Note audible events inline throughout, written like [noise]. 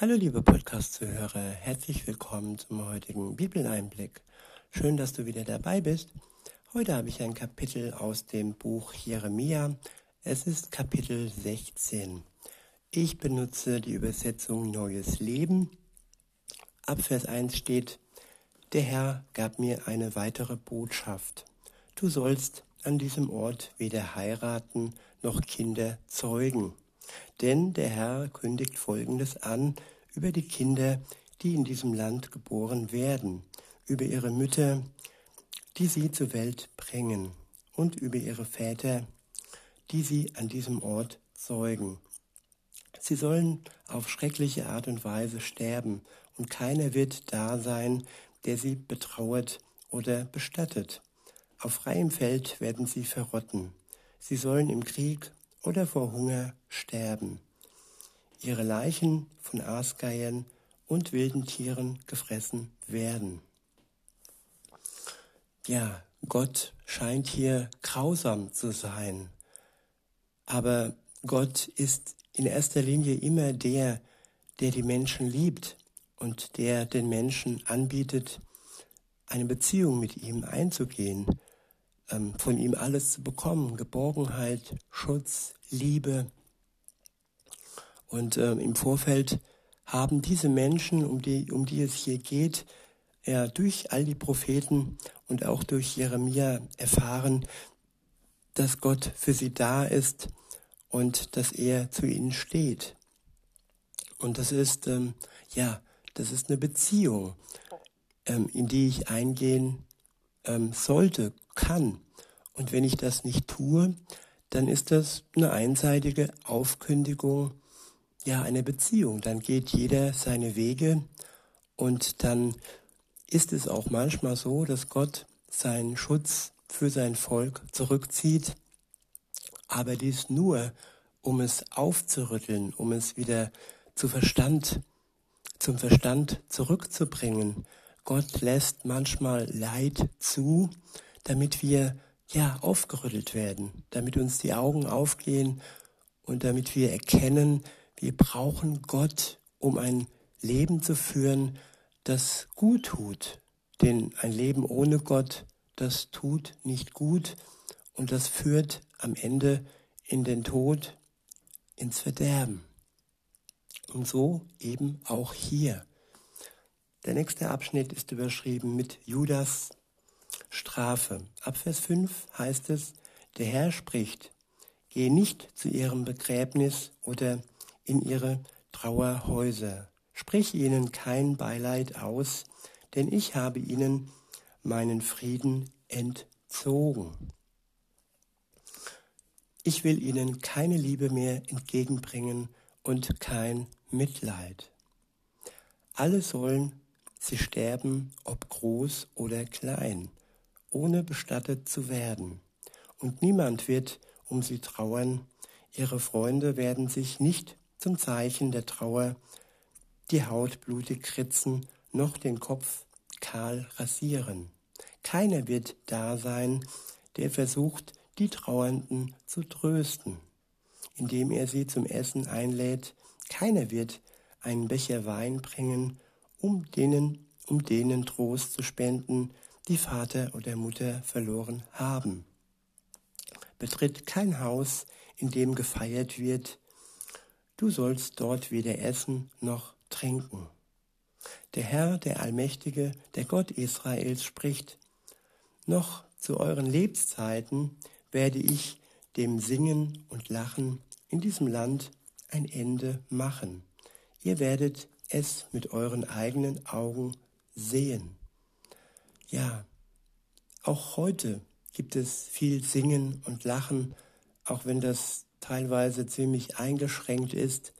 Hallo liebe Podcast-Zuhörer, herzlich willkommen zum heutigen Bibeleinblick. Schön, dass du wieder dabei bist. Heute habe ich ein Kapitel aus dem Buch Jeremia. Es ist Kapitel 16. Ich benutze die Übersetzung Neues Leben. Ab Vers 1 steht, der Herr gab mir eine weitere Botschaft. Du sollst an diesem Ort weder heiraten noch Kinder zeugen. Denn der Herr kündigt Folgendes an über die Kinder, die in diesem Land geboren werden, über ihre Mütter, die sie zur Welt bringen, und über ihre Väter, die sie an diesem Ort zeugen. Sie sollen auf schreckliche Art und Weise sterben, und keiner wird da sein, der sie betrauert oder bestattet. Auf freiem Feld werden sie verrotten. Sie sollen im Krieg oder vor Hunger sterben. Ihre Leichen von Aasgeiern und wilden Tieren gefressen werden. Ja, Gott scheint hier grausam zu sein. Aber Gott ist in erster Linie immer der, der die Menschen liebt und der den Menschen anbietet, eine Beziehung mit ihm einzugehen von ihm alles zu bekommen. Geborgenheit, Schutz, Liebe. Und ähm, im Vorfeld haben diese Menschen, um die, um die es hier geht, ja, durch all die Propheten und auch durch Jeremia erfahren, dass Gott für sie da ist und dass er zu ihnen steht. Und das ist, ähm, ja, das ist eine Beziehung, ähm, in die ich eingehen ähm, sollte, kann. Und wenn ich das nicht tue, dann ist das eine einseitige Aufkündigung ja einer Beziehung. Dann geht jeder seine Wege und dann ist es auch manchmal so, dass Gott seinen Schutz für sein Volk zurückzieht, aber dies nur, um es aufzurütteln, um es wieder zu Verstand, zum Verstand zurückzubringen, Gott lässt manchmal Leid zu, damit wir ja aufgerüttelt werden, damit uns die Augen aufgehen und damit wir erkennen, wir brauchen Gott, um ein Leben zu führen, das gut tut. Denn ein Leben ohne Gott, das tut nicht gut und das führt am Ende in den Tod, ins Verderben. Und so eben auch hier. Der nächste Abschnitt ist überschrieben mit Judas Strafe. Ab Vers 5 heißt es, der Herr spricht, geh nicht zu ihrem Begräbnis oder in ihre Trauerhäuser. Sprich ihnen kein Beileid aus, denn ich habe ihnen meinen Frieden entzogen. Ich will ihnen keine Liebe mehr entgegenbringen und kein Mitleid. Alle sollen Sie sterben, ob groß oder klein, ohne bestattet zu werden. Und niemand wird um sie trauern. Ihre Freunde werden sich nicht zum Zeichen der Trauer die Haut blutig kritzen, noch den Kopf kahl rasieren. Keiner wird da sein, der versucht, die Trauernden zu trösten, indem er sie zum Essen einlädt. Keiner wird einen Becher Wein bringen um denen, um denen Trost zu spenden, die Vater oder Mutter verloren haben. Betritt kein Haus, in dem gefeiert wird, du sollst dort weder essen noch trinken. Der Herr, der Allmächtige, der Gott Israels spricht, noch zu euren Lebenszeiten werde ich dem Singen und Lachen in diesem Land ein Ende machen. Ihr werdet es mit euren eigenen Augen sehen. Ja, auch heute gibt es viel Singen und Lachen, auch wenn das teilweise ziemlich eingeschränkt ist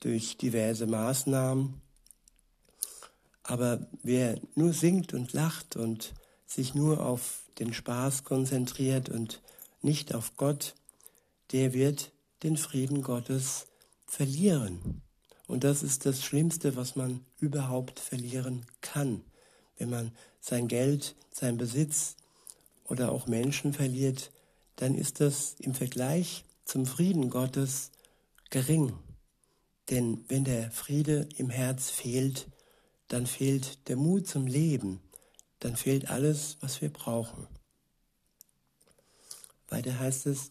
durch diverse Maßnahmen. Aber wer nur singt und lacht und sich nur auf den Spaß konzentriert und nicht auf Gott, der wird den Frieden Gottes verlieren. Und das ist das Schlimmste, was man überhaupt verlieren kann. Wenn man sein Geld, sein Besitz oder auch Menschen verliert, dann ist das im Vergleich zum Frieden Gottes gering. Denn wenn der Friede im Herz fehlt, dann fehlt der Mut zum Leben, dann fehlt alles, was wir brauchen. Weiter heißt es,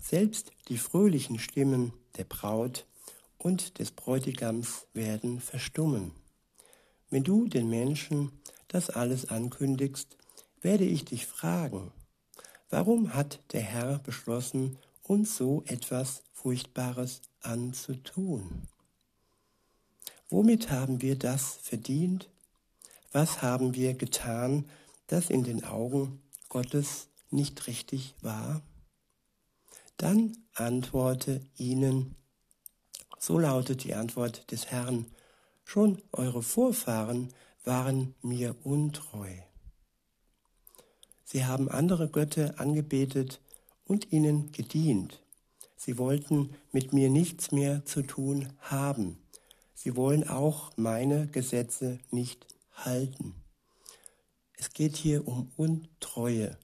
selbst die fröhlichen Stimmen der Braut und des Bräutigams werden verstummen. Wenn du den Menschen das alles ankündigst, werde ich dich fragen, warum hat der Herr beschlossen, uns so etwas Furchtbares anzutun? Womit haben wir das verdient? Was haben wir getan, das in den Augen Gottes nicht richtig war? Dann antworte ihnen, so lautet die Antwort des Herrn, schon eure Vorfahren waren mir untreu. Sie haben andere Götter angebetet und ihnen gedient. Sie wollten mit mir nichts mehr zu tun haben. Sie wollen auch meine Gesetze nicht halten. Es geht hier um Untreue.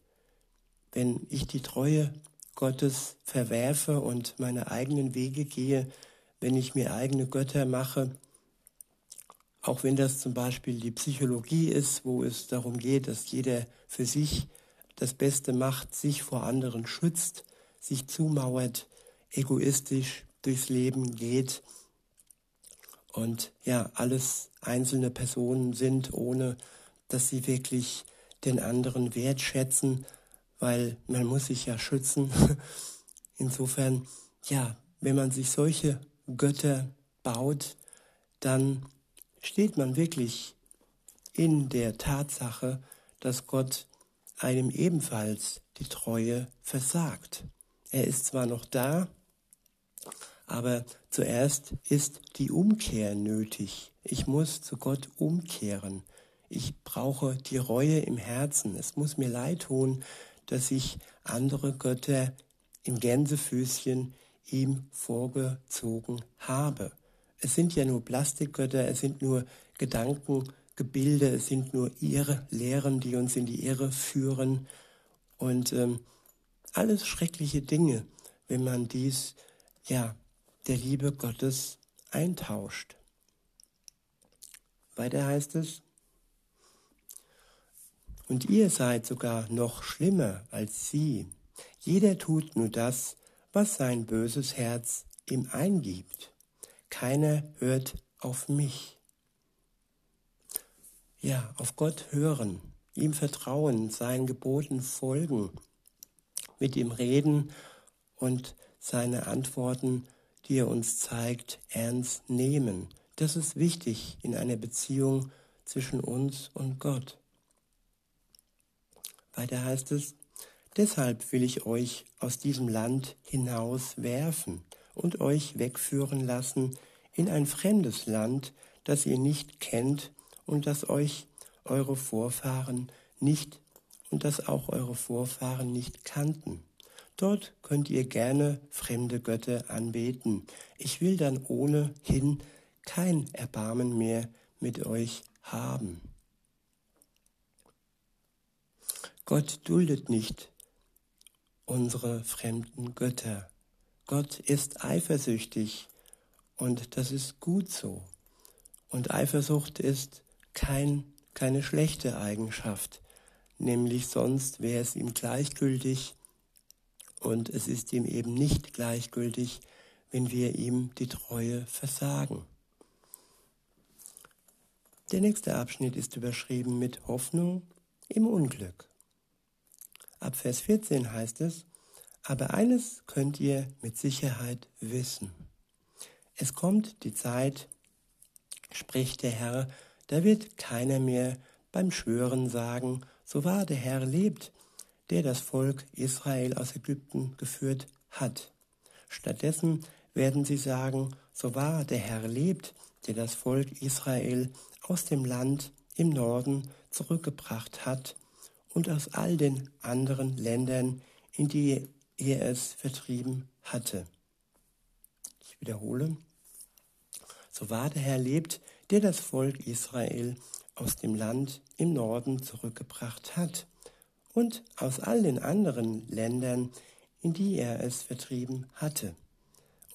Wenn ich die Treue Gottes verwerfe und meine eigenen Wege gehe, wenn ich mir eigene Götter mache, auch wenn das zum Beispiel die Psychologie ist, wo es darum geht, dass jeder für sich das Beste macht, sich vor anderen schützt, sich zumauert, egoistisch durchs Leben geht. Und ja, alles einzelne Personen sind, ohne dass sie wirklich den anderen wertschätzen, weil man muss sich ja schützen. [laughs] Insofern, ja, wenn man sich solche Götter baut, dann steht man wirklich in der Tatsache, dass Gott einem ebenfalls die Treue versagt. Er ist zwar noch da, aber zuerst ist die Umkehr nötig. Ich muss zu Gott umkehren. Ich brauche die Reue im Herzen. Es muss mir leid tun, dass ich andere Götter im Gänsefüßchen ihm vorgezogen habe. Es sind ja nur Plastikgötter, es sind nur Gedankengebilde, es sind nur ihre Lehren, die uns in die Irre führen. Und ähm, alles schreckliche Dinge, wenn man dies ja der Liebe Gottes eintauscht. Weiter heißt es, und ihr seid sogar noch schlimmer als sie. Jeder tut nur das, was sein böses Herz ihm eingibt keiner hört auf mich. Ja, auf Gott hören, ihm vertrauen, seinen Geboten folgen, mit ihm reden und seine Antworten, die er uns zeigt, ernst nehmen. Das ist wichtig in einer Beziehung zwischen uns und Gott. Weiter heißt es, deshalb will ich euch aus diesem Land hinaus werfen und euch wegführen lassen in ein fremdes Land, das ihr nicht kennt und das euch eure Vorfahren nicht und das auch eure Vorfahren nicht kannten. Dort könnt ihr gerne fremde Götter anbeten. Ich will dann ohnehin kein Erbarmen mehr mit euch haben. Gott duldet nicht unsere fremden Götter. Gott ist eifersüchtig und das ist gut so. Und Eifersucht ist kein, keine schlechte Eigenschaft, nämlich sonst wäre es ihm gleichgültig und es ist ihm eben nicht gleichgültig, wenn wir ihm die Treue versagen. Der nächste Abschnitt ist überschrieben mit Hoffnung im Unglück. Ab Vers 14 heißt es, aber eines könnt ihr mit Sicherheit wissen. Es kommt die Zeit, spricht der Herr, da wird keiner mehr beim Schwören sagen, so wahr der Herr lebt, der das Volk Israel aus Ägypten geführt hat. Stattdessen werden sie sagen, so wahr der Herr lebt, der das Volk Israel aus dem Land im Norden zurückgebracht hat und aus all den anderen Ländern, in die er es vertrieben hatte. Ich wiederhole. So wahr der Herr lebt, der das Volk Israel aus dem Land im Norden zurückgebracht hat und aus all den anderen Ländern, in die er es vertrieben hatte.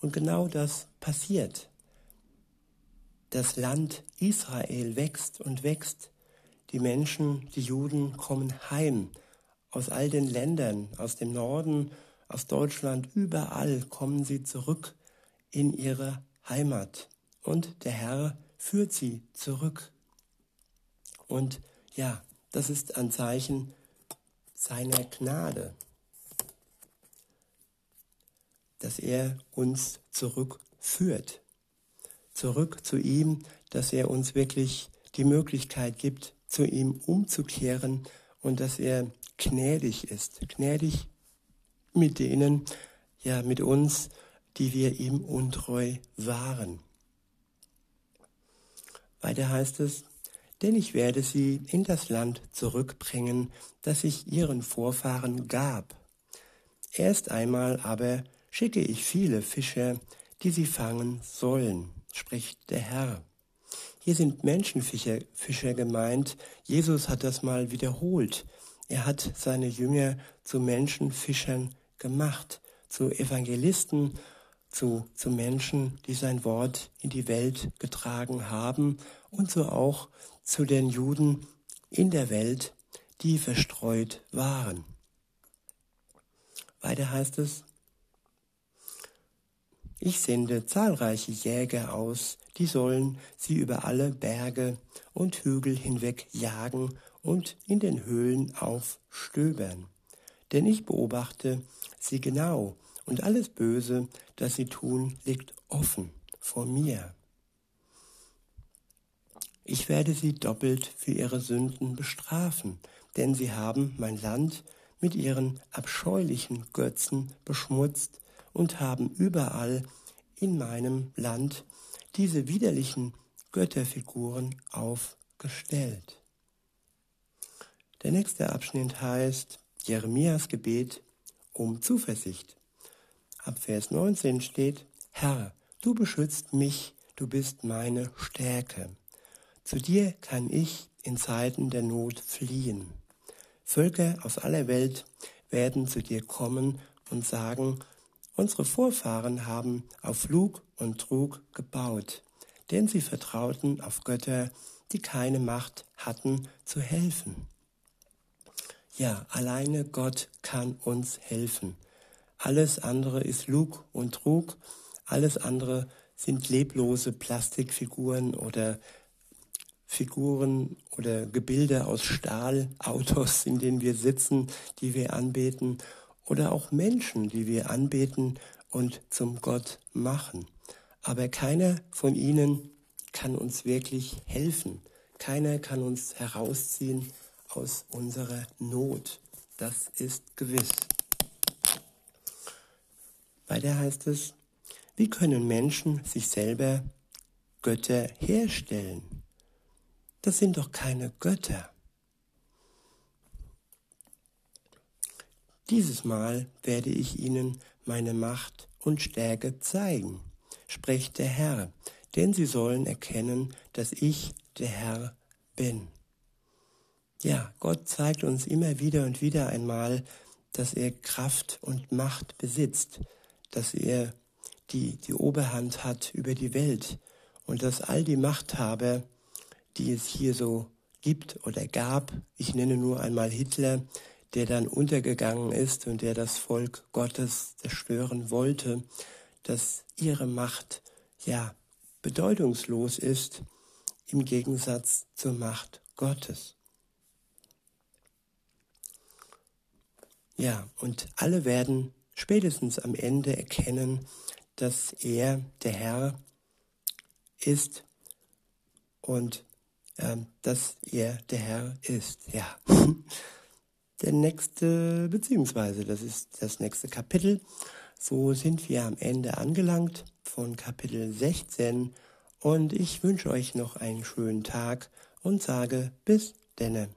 Und genau das passiert. Das Land Israel wächst und wächst. Die Menschen, die Juden kommen heim aus all den Ländern, aus dem Norden, aus Deutschland, überall kommen sie zurück in ihre Heimat. Und der Herr führt sie zurück. Und ja, das ist ein Zeichen seiner Gnade, dass er uns zurückführt, zurück zu ihm, dass er uns wirklich die Möglichkeit gibt, zu ihm umzukehren und dass er gnädig ist, gnädig mit denen, ja, mit uns, die wir ihm untreu waren. Weiter heißt es, denn ich werde sie in das Land zurückbringen, das ich ihren Vorfahren gab. Erst einmal aber schicke ich viele Fischer, die sie fangen sollen, spricht der Herr. Hier sind Menschenfischer Fischer gemeint. Jesus hat das mal wiederholt. Er hat seine Jünger zu Menschenfischern gemacht, zu Evangelisten, zu, zu Menschen, die sein Wort in die Welt getragen haben und so auch zu den Juden in der Welt, die verstreut waren. Weiter heißt es, ich sende zahlreiche Jäger aus, die sollen sie über alle Berge und Hügel hinweg jagen und in den Höhlen aufstöbern. Denn ich beobachte sie genau, und alles Böse, das sie tun, liegt offen vor mir. Ich werde sie doppelt für ihre Sünden bestrafen, denn sie haben mein Land mit ihren abscheulichen Götzen beschmutzt und haben überall in meinem Land diese widerlichen Götterfiguren aufgestellt. Der nächste Abschnitt heißt Jeremias Gebet um Zuversicht. Ab Vers 19 steht, Herr, du beschützt mich, du bist meine Stärke. Zu dir kann ich in Zeiten der Not fliehen. Völker aus aller Welt werden zu dir kommen und sagen, unsere Vorfahren haben auf Lug und Trug gebaut, denn sie vertrauten auf Götter, die keine Macht hatten zu helfen. Ja, alleine Gott kann uns helfen. Alles andere ist Lug und Trug, alles andere sind leblose Plastikfiguren oder Figuren oder Gebilde aus Stahl, Autos, in denen wir sitzen, die wir anbeten, oder auch Menschen, die wir anbeten und zum Gott machen. Aber keiner von ihnen kann uns wirklich helfen. Keiner kann uns herausziehen aus unserer Not. Das ist gewiss. Weiter heißt es, wie können Menschen sich selber Götter herstellen? Das sind doch keine Götter. Dieses Mal werde ich ihnen meine Macht und Stärke zeigen, spricht der Herr, denn sie sollen erkennen, dass ich der Herr bin. Ja, Gott zeigt uns immer wieder und wieder einmal, dass er Kraft und Macht besitzt, dass er die, die Oberhand hat über die Welt und dass all die Machthaber, die es hier so gibt oder gab, ich nenne nur einmal Hitler, der dann untergegangen ist und der das Volk Gottes zerstören wollte, dass ihre Macht ja bedeutungslos ist im Gegensatz zur Macht Gottes. Ja, und alle werden spätestens am Ende erkennen, dass er der Herr ist und äh, dass er der Herr ist. Ja. [laughs] Der nächste, beziehungsweise das ist das nächste Kapitel. So sind wir am Ende angelangt von Kapitel 16 und ich wünsche euch noch einen schönen Tag und sage bis denne.